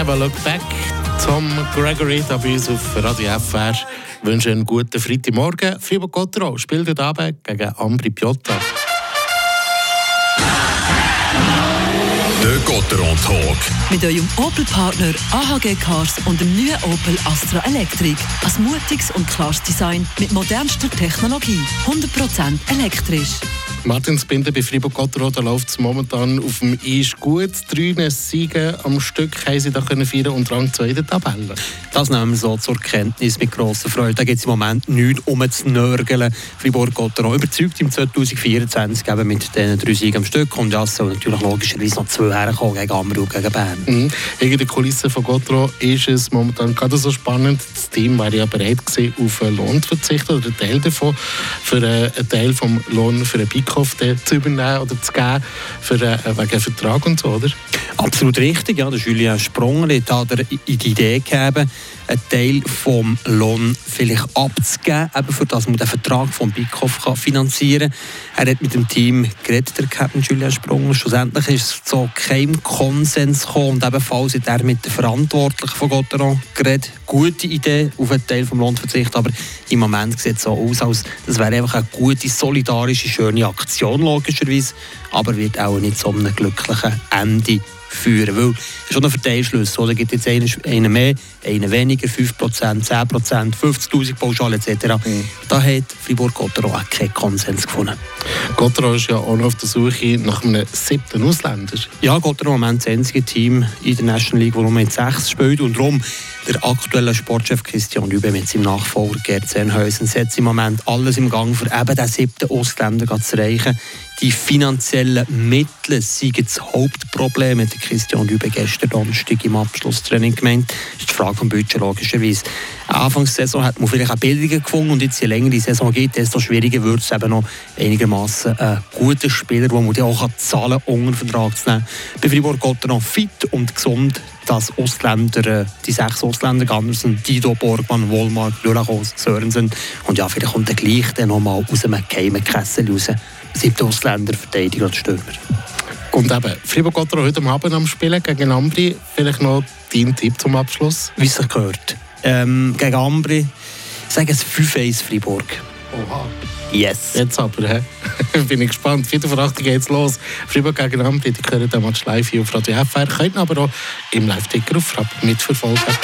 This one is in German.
Never Look Back. Tom Gregory da bei uns auf Radio FR. Ich wünsche einen guten Freitagmorgen. Fribourg Gotteron spielt heute Abend gegen Ambri Piotta. Der Gotteron Talk. Mit eurem Opel-Partner AHG Cars und dem neuen Opel Astra Electric. Ein mutiges und klares Design mit modernster Technologie. 100% elektrisch. Martin Spinde bei Fribourg Gotteron, da läuft es momentan auf dem Eis gut. Drei Siege am Stück haben sie da können feiern und Rang 2 in der Tabelle. Das nehmen wir so zur Kenntnis mit grosser Freude. Da gibt es im Moment nichts um zu nörgeln. Fribourg Gotteron überzeugt im 2024 eben mit diesen drei Siegen am Stück. Und ja, es soll natürlich logischerweise noch zwei herkommen gegen Amru und gegen Bern. Mhm. In der Kulisse von Gotteron ist es momentan gerade so spannend. Das Team wäre ja bereit gewesen, auf einen Lohn zu verzichten oder einen Teil davon, für einen Teil vom Lohn für einen Big Einkauf zu übernehmen oder zu geben für, äh, wegen Vertrag und so, oder? Absolut richtig, ja. Der Julien Spronger hat in die Idee gegeben, einen Teil vom Lohn vielleicht abzugeben, eben für das man den Vertrag vom Bickhoff finanzieren kann. Er hat mit dem Team geredet, der Captain Julian Spronger. Schlussendlich ist es zu keinem Konsens gekommen und ebenfalls hat er mit den Verantwortlichen von Gotteron geredet. Gute Idee, auf einen Teil vom Lohn zu verzichten, aber im Moment sieht es so aus, als das wäre einfach eine gute, solidarische, schöne Aktion logischerweise, aber wird auch nicht zu einem glücklichen Ende führen. Weil es schon ein Verteilschluss. Oder gibt jetzt einen, einen mehr, einen weniger, 5%, 10%, 50'000 Pauschal etc. Mhm. Da hat Fribourg-Gotteron auch keinen Konsens gefunden. Gotteron ist ja auch noch auf der Suche nach einem siebten Ausländer. Ja, Gotteron ist im Moment das einzige Team in der National League, das mit sechs spielt. Und darum der aktuelle Sportchef Christian Lübe mit seinem Nachfolger Gerd Zernhäusen setzt im Moment alles im Gang, für eben den siebten Ausländer zu erreichen. Die finanziellen Mittel sind das Hauptproblem, hat Christian Lübe gestern Donnerstag im Abschlusstraining gemeint. Das ist die Frage vom Budget logischerweise. Anfangssaison hat man vielleicht auch Bildungen gefunden und jetzt je länger die Saison geht, desto schwieriger wird es eben noch einigermaßen einen guten Spieler, den man auch zahlen kann, unter Vertrag zu nehmen. Bei Fribourg geht er noch fit und gesund dass Ausländer, äh, die sechs Ausländer sind, Dido, Borgmann, Wollmark, Lulachos, Sörensen und ja, vielleicht kommt der gleich dann nochmal aus einem geheimen Kessel raus. Siebte Ausländer, Verteidiger und Stürmer. Und eben, Fribourg Gotteron heute Abend am Spielen gegen Ambri. Vielleicht noch dein Tipp zum Abschluss? Wie es sich gehört. Ähm, gegen Ambri, ich sage es 5-1 Fribourg. Oha. Yes. Jetzt aber, he? bin ich gespannt. Viertel vor acht geht's los. Fribourg gegen Amt, die hören den Match live hier auf Radio FR. Könnt aber auch im Live-Ticker auf Frapp mitverfolgen.